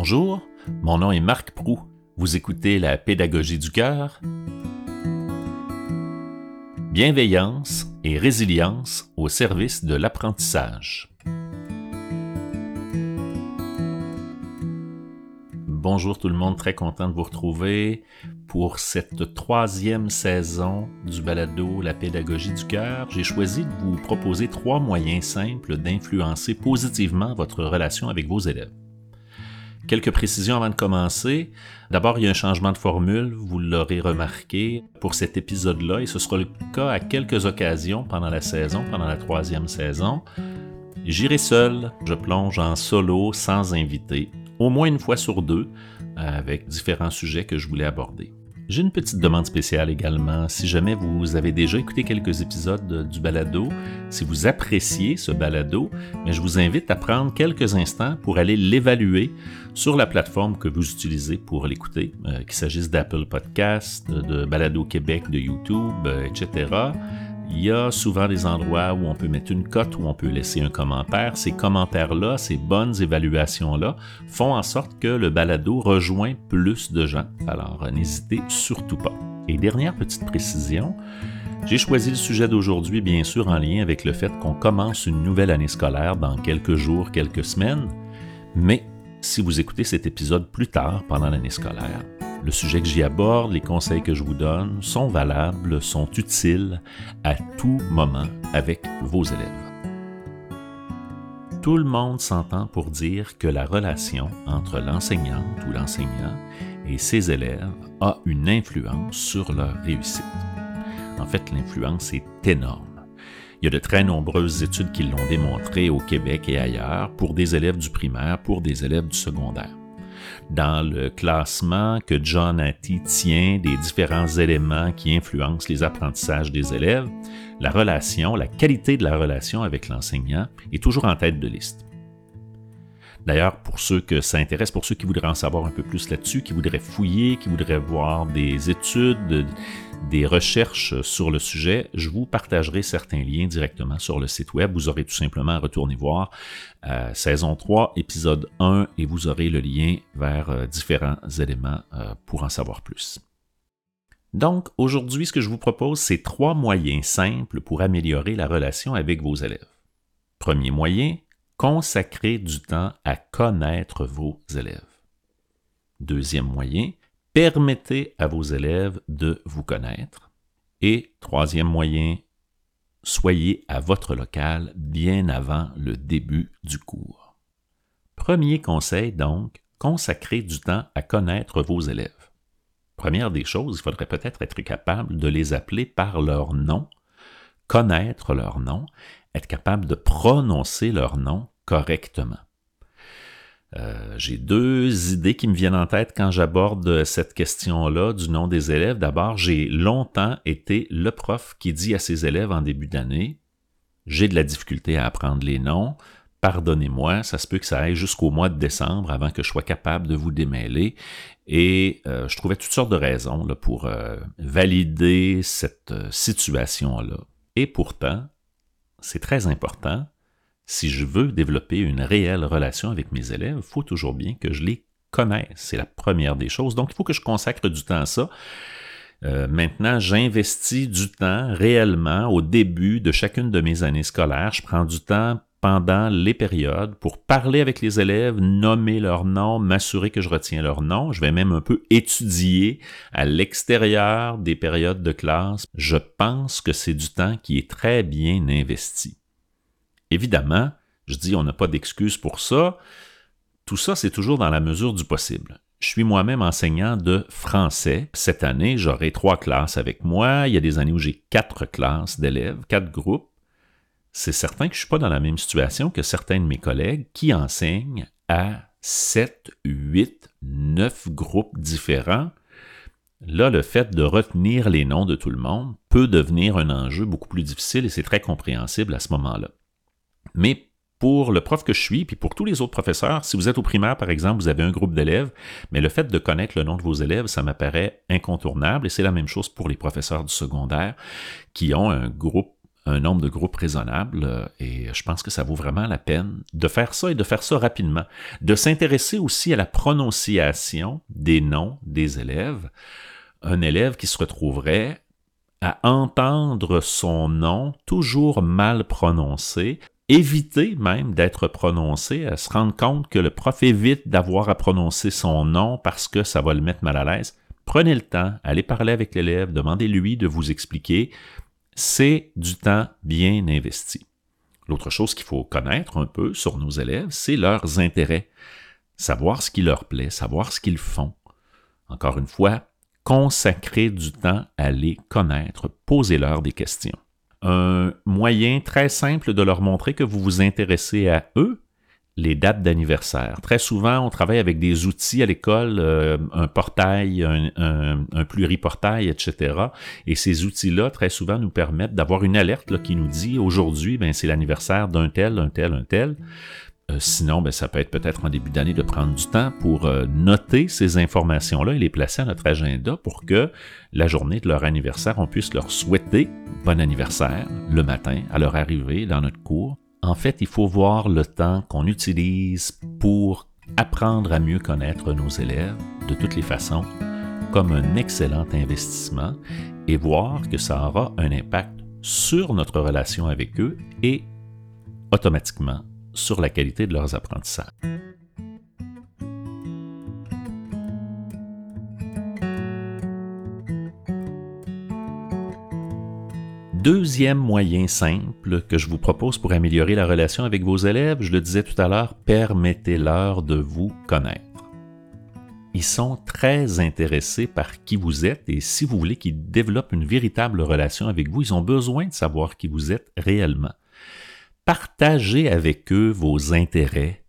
Bonjour, mon nom est Marc Prou. Vous écoutez la pédagogie du cœur. Bienveillance et résilience au service de l'apprentissage. Bonjour tout le monde, très content de vous retrouver pour cette troisième saison du balado La pédagogie du cœur. J'ai choisi de vous proposer trois moyens simples d'influencer positivement votre relation avec vos élèves. Quelques précisions avant de commencer. D'abord, il y a un changement de formule, vous l'aurez remarqué pour cet épisode-là, et ce sera le cas à quelques occasions pendant la saison, pendant la troisième saison. J'irai seul, je plonge en solo, sans invité, au moins une fois sur deux, avec différents sujets que je voulais aborder. J'ai une petite demande spéciale également. Si jamais vous avez déjà écouté quelques épisodes du balado, si vous appréciez ce balado, mais je vous invite à prendre quelques instants pour aller l'évaluer sur la plateforme que vous utilisez pour l'écouter, euh, qu'il s'agisse d'Apple Podcast, de Balado Québec, de YouTube, euh, etc il y a souvent des endroits où on peut mettre une cote, où on peut laisser un commentaire. Ces commentaires-là, ces bonnes évaluations-là font en sorte que le balado rejoint plus de gens. Alors, n'hésitez surtout pas. Et dernière petite précision, j'ai choisi le sujet d'aujourd'hui, bien sûr, en lien avec le fait qu'on commence une nouvelle année scolaire dans quelques jours, quelques semaines. Mais si vous écoutez cet épisode plus tard pendant l'année scolaire, le sujet que j'y aborde, les conseils que je vous donne sont valables, sont utiles à tout moment avec vos élèves. Tout le monde s'entend pour dire que la relation entre l'enseignante ou l'enseignant et ses élèves a une influence sur leur réussite. En fait, l'influence est énorme. Il y a de très nombreuses études qui l'ont démontré au Québec et ailleurs pour des élèves du primaire, pour des élèves du secondaire dans le classement que John Hattie tient des différents éléments qui influencent les apprentissages des élèves, la relation, la qualité de la relation avec l'enseignant est toujours en tête de liste. D'ailleurs, pour ceux que ça intéresse, pour ceux qui voudraient en savoir un peu plus là-dessus, qui voudraient fouiller, qui voudraient voir des études, des recherches sur le sujet, je vous partagerai certains liens directement sur le site web. Vous aurez tout simplement à retourner voir euh, saison 3, épisode 1, et vous aurez le lien vers euh, différents éléments euh, pour en savoir plus. Donc, aujourd'hui, ce que je vous propose, c'est trois moyens simples pour améliorer la relation avec vos élèves. Premier moyen, consacrer du temps à connaître vos élèves. Deuxième moyen, permettez à vos élèves de vous connaître. Et troisième moyen, soyez à votre local bien avant le début du cours. Premier conseil donc, consacrez du temps à connaître vos élèves. Première des choses, il faudrait peut-être être capable de les appeler par leur nom, connaître leur nom, être capable de prononcer leur nom correctement. Euh, j'ai deux idées qui me viennent en tête quand j'aborde cette question-là du nom des élèves. D'abord, j'ai longtemps été le prof qui dit à ses élèves en début d'année, j'ai de la difficulté à apprendre les noms, pardonnez-moi, ça se peut que ça aille jusqu'au mois de décembre avant que je sois capable de vous démêler. Et euh, je trouvais toutes sortes de raisons pour euh, valider cette situation-là. Et pourtant, c'est très important, si je veux développer une réelle relation avec mes élèves, il faut toujours bien que je les connaisse. C'est la première des choses. Donc, il faut que je consacre du temps à ça. Euh, maintenant, j'investis du temps réellement au début de chacune de mes années scolaires. Je prends du temps pendant les périodes pour parler avec les élèves, nommer leur nom, m'assurer que je retiens leur nom. Je vais même un peu étudier à l'extérieur des périodes de classe. Je pense que c'est du temps qui est très bien investi. Évidemment, je dis on n'a pas d'excuse pour ça. Tout ça, c'est toujours dans la mesure du possible. Je suis moi-même enseignant de français. Cette année, j'aurai trois classes avec moi. Il y a des années où j'ai quatre classes d'élèves, quatre groupes. C'est certain que je ne suis pas dans la même situation que certains de mes collègues qui enseignent à sept, huit, neuf groupes différents. Là, le fait de retenir les noms de tout le monde peut devenir un enjeu beaucoup plus difficile et c'est très compréhensible à ce moment-là. Mais pour le prof que je suis, puis pour tous les autres professeurs, si vous êtes au primaire, par exemple, vous avez un groupe d'élèves, mais le fait de connaître le nom de vos élèves, ça m'apparaît incontournable, et c'est la même chose pour les professeurs du secondaire qui ont un groupe un nombre de groupes raisonnable euh, et je pense que ça vaut vraiment la peine de faire ça et de faire ça rapidement. De s'intéresser aussi à la prononciation des noms des élèves. Un élève qui se retrouverait à entendre son nom toujours mal prononcé, éviter même d'être prononcé, à se rendre compte que le prof évite d'avoir à prononcer son nom parce que ça va le mettre mal à l'aise. Prenez le temps, allez parler avec l'élève, demandez-lui de vous expliquer. C'est du temps bien investi. L'autre chose qu'il faut connaître un peu sur nos élèves, c'est leurs intérêts. Savoir ce qui leur plaît, savoir ce qu'ils font. Encore une fois, consacrer du temps à les connaître, posez-leur des questions. Un moyen très simple de leur montrer que vous vous intéressez à eux, les dates d'anniversaire. Très souvent, on travaille avec des outils à l'école, euh, un portail, un, pluriportail, etc. Et ces outils-là, très souvent, nous permettent d'avoir une alerte qui nous dit aujourd'hui, ben, c'est l'anniversaire d'un tel, un tel, un tel. Euh, sinon, ben, ça peut être peut-être en début d'année de prendre du temps pour euh, noter ces informations-là et les placer à notre agenda pour que la journée de leur anniversaire, on puisse leur souhaiter bon anniversaire le matin à leur arrivée dans notre cours. En fait, il faut voir le temps qu'on utilise pour apprendre à mieux connaître nos élèves de toutes les façons comme un excellent investissement et voir que ça aura un impact sur notre relation avec eux et automatiquement sur la qualité de leurs apprentissages. Deuxième moyen simple que je vous propose pour améliorer la relation avec vos élèves, je le disais tout à l'heure, permettez-leur de vous connaître. Ils sont très intéressés par qui vous êtes et si vous voulez qu'ils développent une véritable relation avec vous, ils ont besoin de savoir qui vous êtes réellement. Partagez avec eux vos intérêts,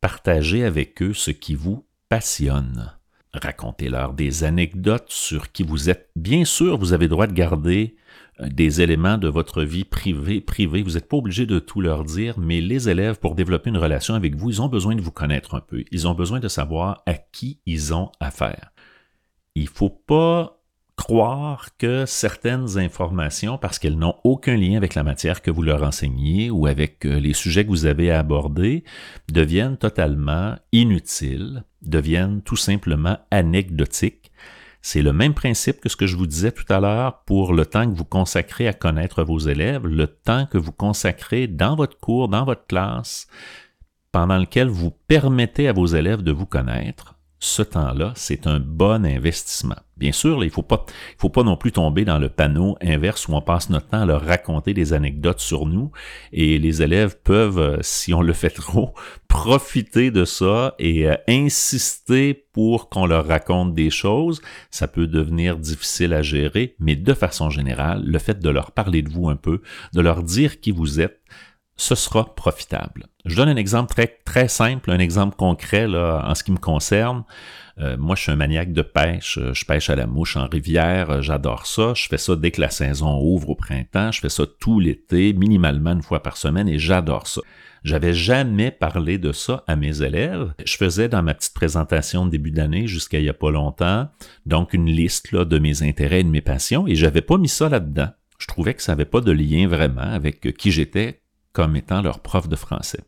partagez avec eux ce qui vous passionne. Racontez-leur des anecdotes sur qui vous êtes. Bien sûr, vous avez le droit de garder des éléments de votre vie privée, privée. Vous n'êtes pas obligé de tout leur dire, mais les élèves, pour développer une relation avec vous, ils ont besoin de vous connaître un peu. Ils ont besoin de savoir à qui ils ont affaire. Il ne faut pas croire que certaines informations, parce qu'elles n'ont aucun lien avec la matière que vous leur enseignez ou avec euh, les sujets que vous avez à aborder, deviennent totalement inutiles, deviennent tout simplement anecdotiques. C'est le même principe que ce que je vous disais tout à l'heure pour le temps que vous consacrez à connaître vos élèves, le temps que vous consacrez dans votre cours, dans votre classe, pendant lequel vous permettez à vos élèves de vous connaître ce temps-là, c'est un bon investissement. Bien sûr, il ne faut pas, faut pas non plus tomber dans le panneau inverse où on passe notre temps à leur raconter des anecdotes sur nous et les élèves peuvent, euh, si on le fait trop, profiter de ça et euh, insister pour qu'on leur raconte des choses. Ça peut devenir difficile à gérer, mais de façon générale, le fait de leur parler de vous un peu, de leur dire qui vous êtes, ce sera profitable. Je donne un exemple très, très simple, un exemple concret là, en ce qui me concerne. Euh, moi, je suis un maniaque de pêche. Euh, je pêche à la mouche en rivière. Euh, j'adore ça. Je fais ça dès que la saison ouvre au printemps. Je fais ça tout l'été, minimalement une fois par semaine, et j'adore ça. J'avais jamais parlé de ça à mes élèves. Je faisais dans ma petite présentation de début d'année jusqu'à il y a pas longtemps, donc une liste là, de mes intérêts et de mes passions, et j'avais pas mis ça là-dedans. Je trouvais que ça n'avait pas de lien vraiment avec qui j'étais comme étant leur prof de français.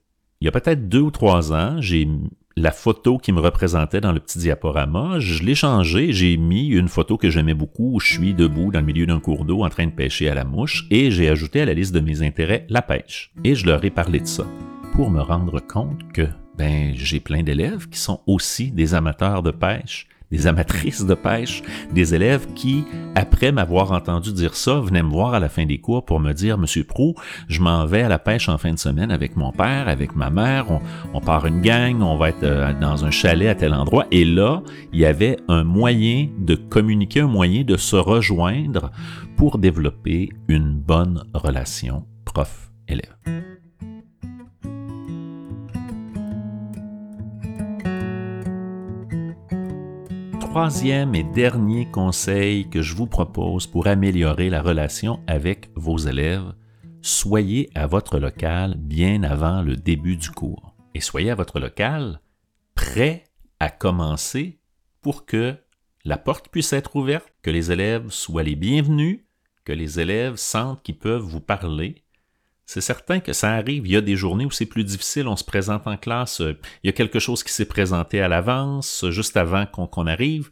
Il y a peut-être deux ou trois ans, j'ai la photo qui me représentait dans le petit diaporama, je l'ai changé, j'ai mis une photo que j'aimais beaucoup où je suis debout dans le milieu d'un cours d'eau en train de pêcher à la mouche et j'ai ajouté à la liste de mes intérêts la pêche. Et je leur ai parlé de ça pour me rendre compte que ben j'ai plein d'élèves qui sont aussi des amateurs de pêche des amatrices de pêche, des élèves qui, après m'avoir entendu dire ça, venaient me voir à la fin des cours pour me dire, Monsieur Prou, je m'en vais à la pêche en fin de semaine avec mon père, avec ma mère, on, part une gang, on va être euh, dans un chalet à tel endroit. Et là, il y avait un moyen de communiquer, un moyen de se rejoindre pour développer une bonne relation prof-élève. Troisième et dernier conseil que je vous propose pour améliorer la relation avec vos élèves, soyez à votre local bien avant le début du cours. Et soyez à votre local prêt à commencer pour que la porte puisse être ouverte, que les élèves soient les bienvenus, que les élèves sentent qu'ils peuvent vous parler. C'est certain que ça arrive, il y a des journées où c'est plus difficile, on se présente en classe, il y a quelque chose qui s'est présenté à l'avance, juste avant qu'on arrive,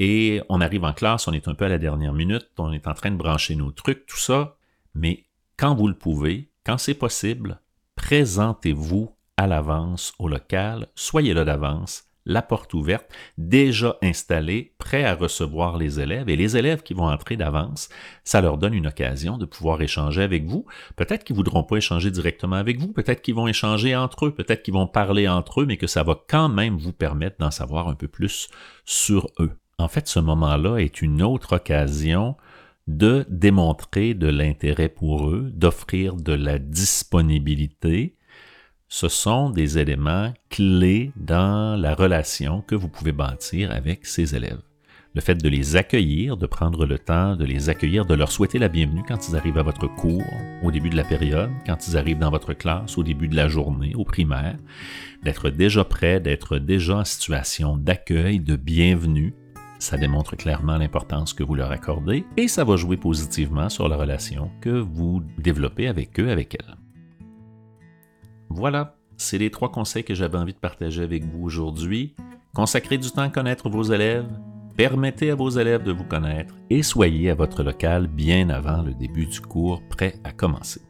et on arrive en classe, on est un peu à la dernière minute, on est en train de brancher nos trucs, tout ça, mais quand vous le pouvez, quand c'est possible, présentez-vous à l'avance au local, soyez là d'avance, la porte ouverte, déjà installée, prêt à recevoir les élèves. Et les élèves qui vont entrer d'avance, ça leur donne une occasion de pouvoir échanger avec vous. Peut-être qu'ils voudront pas échanger directement avec vous, peut-être qu'ils vont échanger entre eux, peut-être qu'ils vont parler entre eux, mais que ça va quand même vous permettre d'en savoir un peu plus sur eux. En fait, ce moment-là est une autre occasion de démontrer de l'intérêt pour eux, d'offrir de la disponibilité, ce sont des éléments clés dans la relation que vous pouvez bâtir avec ces élèves. Le fait de les accueillir, de prendre le temps de les accueillir, de leur souhaiter la bienvenue quand ils arrivent à votre cours, au début de la période, quand ils arrivent dans votre classe, au début de la journée, au primaire, d'être déjà prêt, d'être déjà en situation d'accueil, de bienvenue, ça démontre clairement l'importance que vous leur accordez et ça va jouer positivement sur la relation que vous développez avec eux, avec elles. Voilà, c'est les trois conseils que j'avais envie de partager avec vous aujourd'hui. Consacrez du temps à connaître vos élèves, permettez à vos élèves de vous connaître et soyez à votre local bien avant le début du cours prêt à commencer.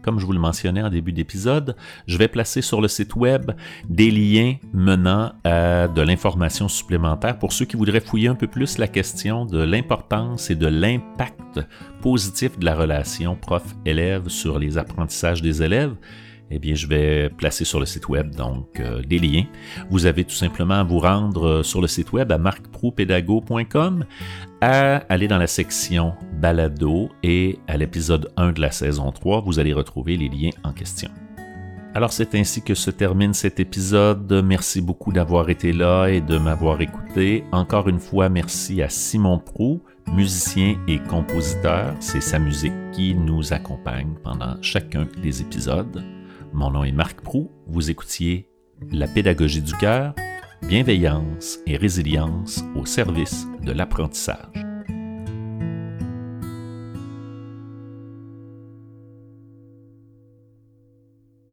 Comme je vous le mentionnais en début d'épisode, je vais placer sur le site web des liens menant à de l'information supplémentaire pour ceux qui voudraient fouiller un peu plus la question de l'importance et de l'impact positif de la relation prof-élève sur les apprentissages des élèves eh bien, je vais placer sur le site web donc euh, des liens. Vous avez tout simplement à vous rendre euh, sur le site web à marcproupedago.com, à aller dans la section balado et à l'épisode 1 de la saison 3, vous allez retrouver les liens en question. Alors c'est ainsi que se termine cet épisode. Merci beaucoup d'avoir été là et de m'avoir écouté. Encore une fois, merci à Simon Prou, musicien et compositeur. C'est sa musique qui nous accompagne pendant chacun des épisodes. Mon nom est Marc Prou. Vous écoutiez La pédagogie du cœur, bienveillance et résilience au service de l'apprentissage.